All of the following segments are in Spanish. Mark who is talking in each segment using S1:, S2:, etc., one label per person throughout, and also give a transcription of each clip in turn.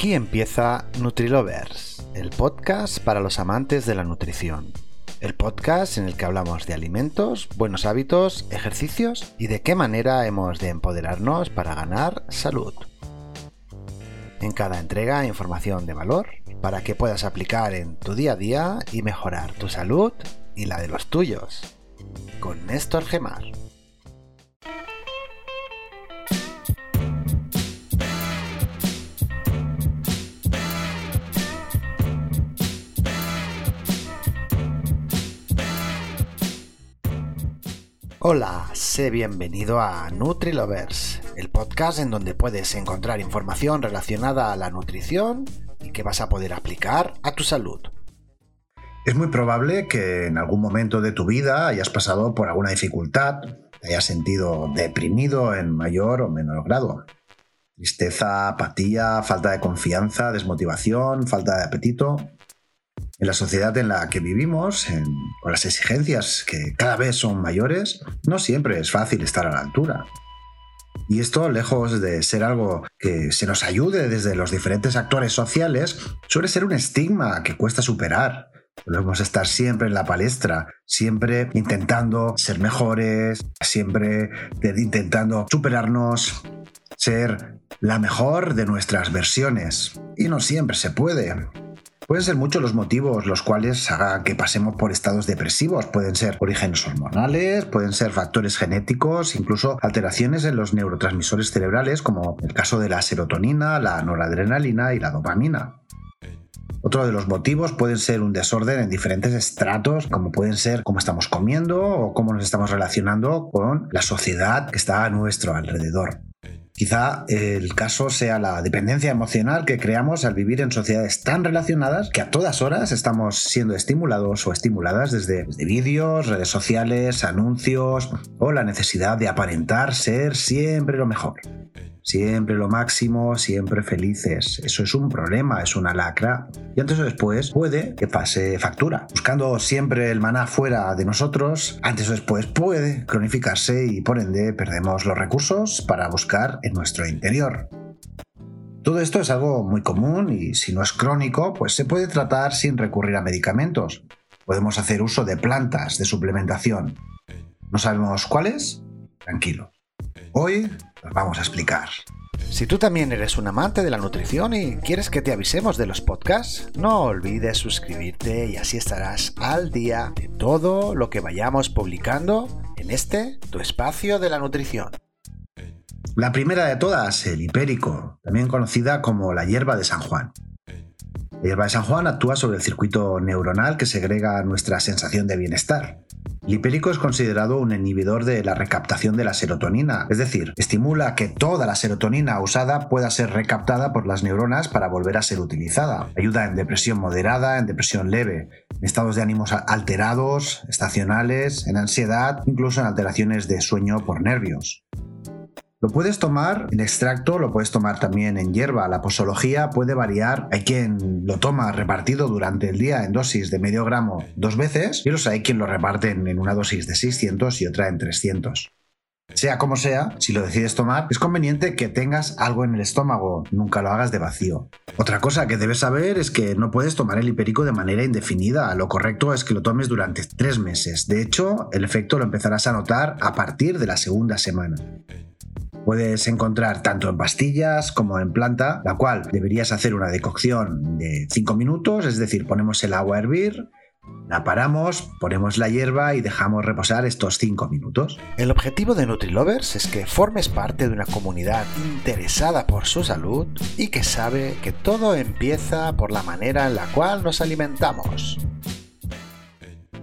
S1: Aquí empieza NutriLovers, el podcast para los amantes de la nutrición. El podcast en el que hablamos de alimentos, buenos hábitos, ejercicios y de qué manera hemos de empoderarnos para ganar salud. En cada entrega información de valor para que puedas aplicar en tu día a día y mejorar tu salud y la de los tuyos. Con Néstor Gemar. Hola, sé bienvenido a NutriLovers, el podcast en donde puedes encontrar información relacionada a la nutrición y que vas a poder aplicar a tu salud.
S2: Es muy probable que en algún momento de tu vida hayas pasado por alguna dificultad, te hayas sentido deprimido en mayor o menor grado. Tristeza, apatía, falta de confianza, desmotivación, falta de apetito en la sociedad en la que vivimos, con las exigencias que cada vez son mayores, no siempre es fácil estar a la altura. Y esto, lejos de ser algo que se nos ayude desde los diferentes actores sociales, suele ser un estigma que cuesta superar. Debemos estar siempre en la palestra, siempre intentando ser mejores, siempre intentando superarnos, ser la mejor de nuestras versiones. Y no siempre se puede. Pueden ser muchos los motivos los cuales hagan que pasemos por estados depresivos. Pueden ser orígenes hormonales, pueden ser factores genéticos, incluso alteraciones en los neurotransmisores cerebrales, como el caso de la serotonina, la noradrenalina y la dopamina. Otro de los motivos pueden ser un desorden en diferentes estratos, como pueden ser cómo estamos comiendo o cómo nos estamos relacionando con la sociedad que está a nuestro alrededor. Quizá el caso sea la dependencia emocional que creamos al vivir en sociedades tan relacionadas que a todas horas estamos siendo estimulados o estimuladas desde, vídeos, redes sociales, anuncios o la necesidad de aparentar ser siempre lo mejor. Siempre lo máximo, siempre felices. Eso es un problema, es una lacra. Y antes o después puede que pase factura. Buscando siempre el maná fuera de nosotros, antes o después puede cronificarse y por ende perdemos los recursos para buscar en nuestro interior. Todo esto es algo muy común y si no es crónico, pues se puede tratar sin recurrir a medicamentos. Podemos hacer uso de plantas de suplementación. ¿No sabemos cuáles? Tranquilo. Hoy os vamos a explicar.
S1: Si tú también eres un amante de la nutrición y quieres que te avisemos de los podcasts, no olvides suscribirte y así estarás al día de todo lo que vayamos publicando en este, tu espacio de la nutrición.
S2: La primera de todas, el hipérico, también conocida como la hierba de San Juan. La hierba de San Juan actúa sobre el circuito neuronal que segrega nuestra sensación de bienestar el hipérico es considerado un inhibidor de la recaptación de la serotonina, es decir, estimula que toda la serotonina usada pueda ser recaptada por las neuronas para volver a ser utilizada. Ayuda en depresión moderada, en depresión leve, en estados de ánimos alterados, estacionales, en ansiedad, incluso en alteraciones de sueño por nervios. Lo puedes tomar en extracto, lo puedes tomar también en hierba. La posología puede variar. Hay quien lo toma repartido durante el día en dosis de medio gramo dos veces y los hay quien lo reparten en una dosis de 600 y otra en 300. Sea como sea, si lo decides tomar, es conveniente que tengas algo en el estómago, nunca lo hagas de vacío. Otra cosa que debes saber es que no puedes tomar el hipérico de manera indefinida, lo correcto es que lo tomes durante tres meses. De hecho, el efecto lo empezarás a notar a partir de la segunda semana. Puedes encontrar tanto en pastillas como en planta, la cual deberías hacer una decocción de 5 minutos, es decir, ponemos el agua a hervir, la paramos, ponemos la hierba y dejamos reposar estos 5 minutos.
S1: El objetivo de NutriLovers es que formes parte de una comunidad interesada por su salud y que sabe que todo empieza por la manera en la cual nos alimentamos.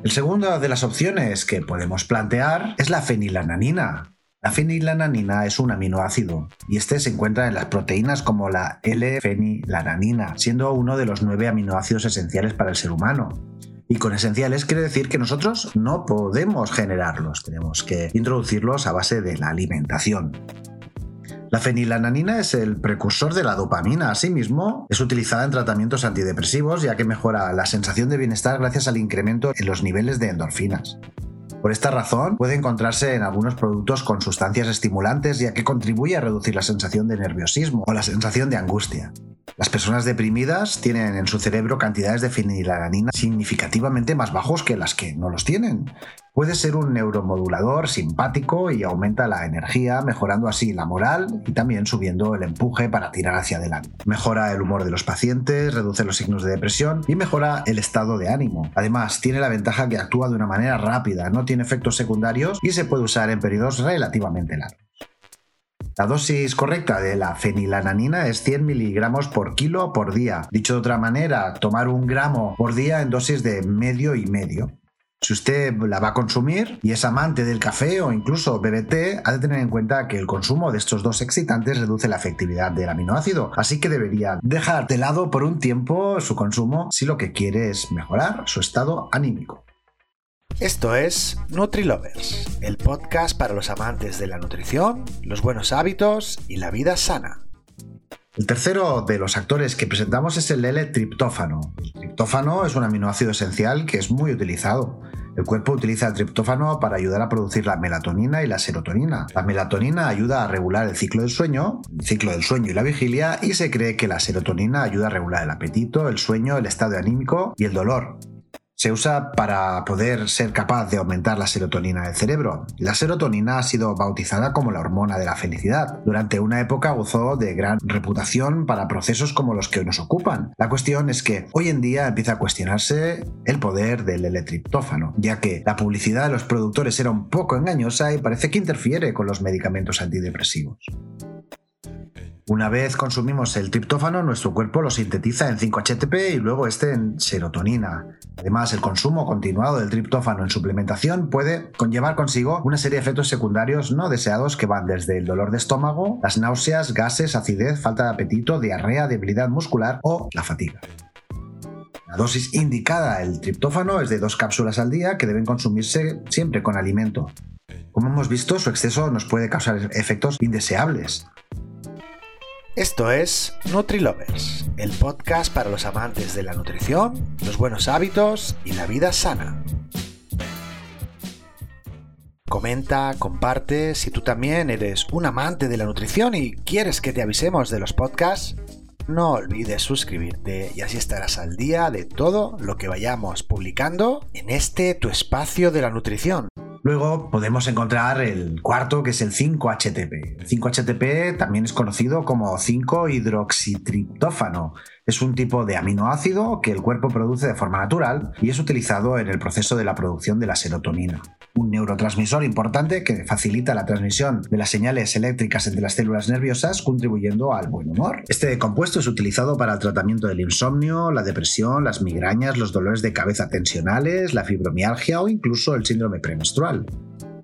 S2: El segundo de las opciones que podemos plantear es la fenilananina, la fenilananina es un aminoácido y este se encuentra en las proteínas como la L-fenilananina, siendo uno de los nueve aminoácidos esenciales para el ser humano. Y con esenciales quiere decir que nosotros no podemos generarlos, tenemos que introducirlos a base de la alimentación. La fenilananina es el precursor de la dopamina. Asimismo, es utilizada en tratamientos antidepresivos ya que mejora la sensación de bienestar gracias al incremento en los niveles de endorfinas. Por esta razón, puede encontrarse en algunos productos con sustancias estimulantes ya que contribuye a reducir la sensación de nerviosismo o la sensación de angustia. Las personas deprimidas tienen en su cerebro cantidades de fenilalanina significativamente más bajos que las que no los tienen. Puede ser un neuromodulador simpático y aumenta la energía, mejorando así la moral y también subiendo el empuje para tirar hacia adelante. Mejora el humor de los pacientes, reduce los signos de depresión y mejora el estado de ánimo. Además, tiene la ventaja que actúa de una manera rápida, no tiene efectos secundarios y se puede usar en periodos relativamente largos. La dosis correcta de la fenilalanina es 100 miligramos por kilo por día. Dicho de otra manera, tomar un gramo por día en dosis de medio y medio. Si usted la va a consumir y es amante del café o incluso bebe té, ha de tener en cuenta que el consumo de estos dos excitantes reduce la efectividad del aminoácido, así que debería dejar de lado por un tiempo su consumo si lo que quiere es mejorar su estado anímico.
S1: Esto es NutriLovers, el podcast para los amantes de la nutrición, los buenos hábitos y la vida sana.
S2: El tercero de los actores que presentamos es el L-triptófano. El triptófano es un aminoácido esencial que es muy utilizado. El cuerpo utiliza el triptófano para ayudar a producir la melatonina y la serotonina. La melatonina ayuda a regular el ciclo del sueño, el ciclo del sueño y la vigilia, y se cree que la serotonina ayuda a regular el apetito, el sueño, el estado anímico y el dolor se usa para poder ser capaz de aumentar la serotonina del cerebro. La serotonina ha sido bautizada como la hormona de la felicidad. Durante una época gozó de gran reputación para procesos como los que hoy nos ocupan. La cuestión es que hoy en día empieza a cuestionarse el poder del L-triptófano, ya que la publicidad de los productores era un poco engañosa y parece que interfiere con los medicamentos antidepresivos. Una vez consumimos el triptófano, nuestro cuerpo lo sintetiza en 5-HTP y luego este en serotonina. Además, el consumo continuado del triptófano en suplementación puede conllevar consigo una serie de efectos secundarios no deseados que van desde el dolor de estómago, las náuseas, gases, acidez, falta de apetito, diarrea, debilidad muscular o la fatiga. La dosis indicada del triptófano es de dos cápsulas al día que deben consumirse siempre con alimento. Como hemos visto, su exceso nos puede causar efectos indeseables.
S1: Esto es NutriLovers, el podcast para los amantes de la nutrición, los buenos hábitos y la vida sana. Comenta, comparte, si tú también eres un amante de la nutrición y quieres que te avisemos de los podcasts, no olvides suscribirte y así estarás al día de todo lo que vayamos publicando en este tu espacio de la nutrición.
S2: Luego podemos encontrar el cuarto, que es el 5-HTP. El 5-HTP también es conocido como 5-hidroxitriptófano. Es un tipo de aminoácido que el cuerpo produce de forma natural y es utilizado en el proceso de la producción de la serotonina, un neurotransmisor importante que facilita la transmisión de las señales eléctricas entre las células nerviosas, contribuyendo al buen humor. Este compuesto es utilizado para el tratamiento del insomnio, la depresión, las migrañas, los dolores de cabeza tensionales, la fibromialgia o incluso el síndrome premenstrual.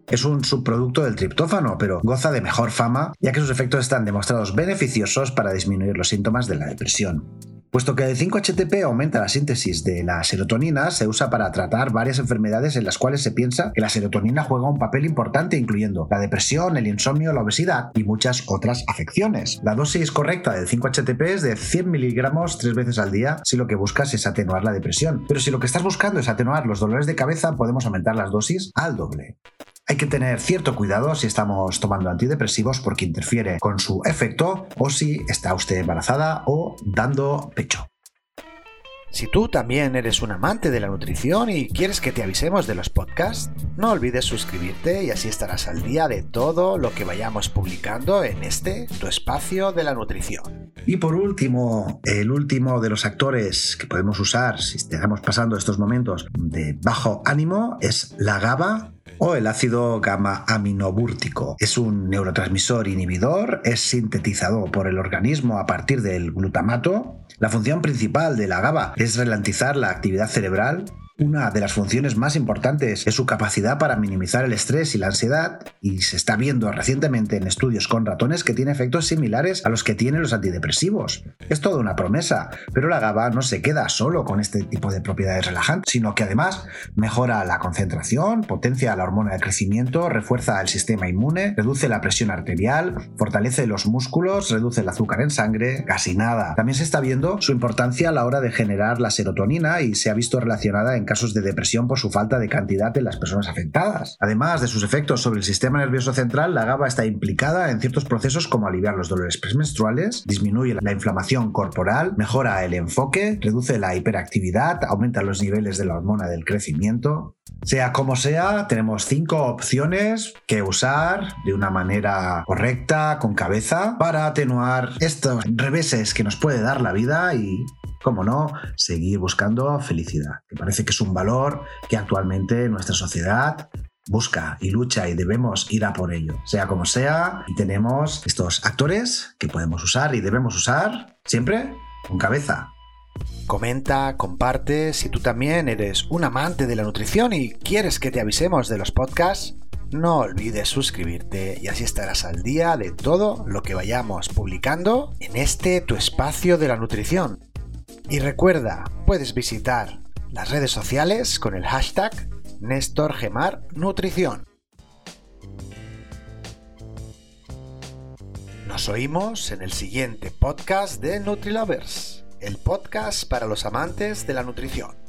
S2: Es un subproducto del triptófano, pero goza de mejor fama ya que sus efectos están demostrados beneficiosos para disminuir los síntomas de la depresión. Puesto que el 5-HTP aumenta la síntesis de la serotonina, se usa para tratar varias enfermedades en las cuales se piensa que la serotonina juega un papel importante, incluyendo la depresión, el insomnio, la obesidad y muchas otras afecciones. La dosis correcta del 5-HTP es de 100 miligramos tres veces al día si lo que buscas es atenuar la depresión. Pero si lo que estás buscando es atenuar los dolores de cabeza, podemos aumentar las dosis al doble. Hay que tener cierto cuidado si estamos tomando antidepresivos porque interfiere con su efecto o si está usted embarazada o dando pecho.
S1: Si tú también eres un amante de la nutrición y quieres que te avisemos de los podcasts, no olvides suscribirte y así estarás al día de todo lo que vayamos publicando en este, tu espacio de la nutrición.
S2: Y por último, el último de los actores que podemos usar si estamos pasando estos momentos de bajo ánimo es la GABA o el ácido gamma aminobúrtico. Es un neurotransmisor inhibidor, es sintetizado por el organismo a partir del glutamato. La función principal de la GABA es ralentizar la actividad cerebral una de las funciones más importantes es su capacidad para minimizar el estrés y la ansiedad, y se está viendo recientemente en estudios con ratones que tiene efectos similares a los que tienen los antidepresivos. Es toda una promesa, pero la GABA no se queda solo con este tipo de propiedades relajantes, sino que además mejora la concentración, potencia la hormona de crecimiento, refuerza el sistema inmune, reduce la presión arterial, fortalece los músculos, reduce el azúcar en sangre, casi nada. También se está viendo su importancia a la hora de generar la serotonina y se ha visto relacionada en casos de depresión por su falta de cantidad en las personas afectadas. Además de sus efectos sobre el sistema nervioso central, la GABA está implicada en ciertos procesos como aliviar los dolores premenstruales, disminuye la inflamación corporal, mejora el enfoque, reduce la hiperactividad, aumenta los niveles de la hormona del crecimiento. Sea como sea, tenemos cinco opciones que usar de una manera correcta, con cabeza, para atenuar estos reveses que nos puede dar la vida y como no, seguir buscando felicidad, que parece que es un valor que actualmente nuestra sociedad busca y lucha y debemos ir a por ello, sea como sea, y tenemos estos actores que podemos usar y debemos usar siempre con cabeza.
S1: Comenta, comparte, si tú también eres un amante de la nutrición y quieres que te avisemos de los podcasts, no olvides suscribirte y así estarás al día de todo lo que vayamos publicando en este tu espacio de la nutrición. Y recuerda, puedes visitar las redes sociales con el hashtag NéstorGemarNutrición. Nos oímos en el siguiente podcast de NutriLovers, el podcast para los amantes de la nutrición.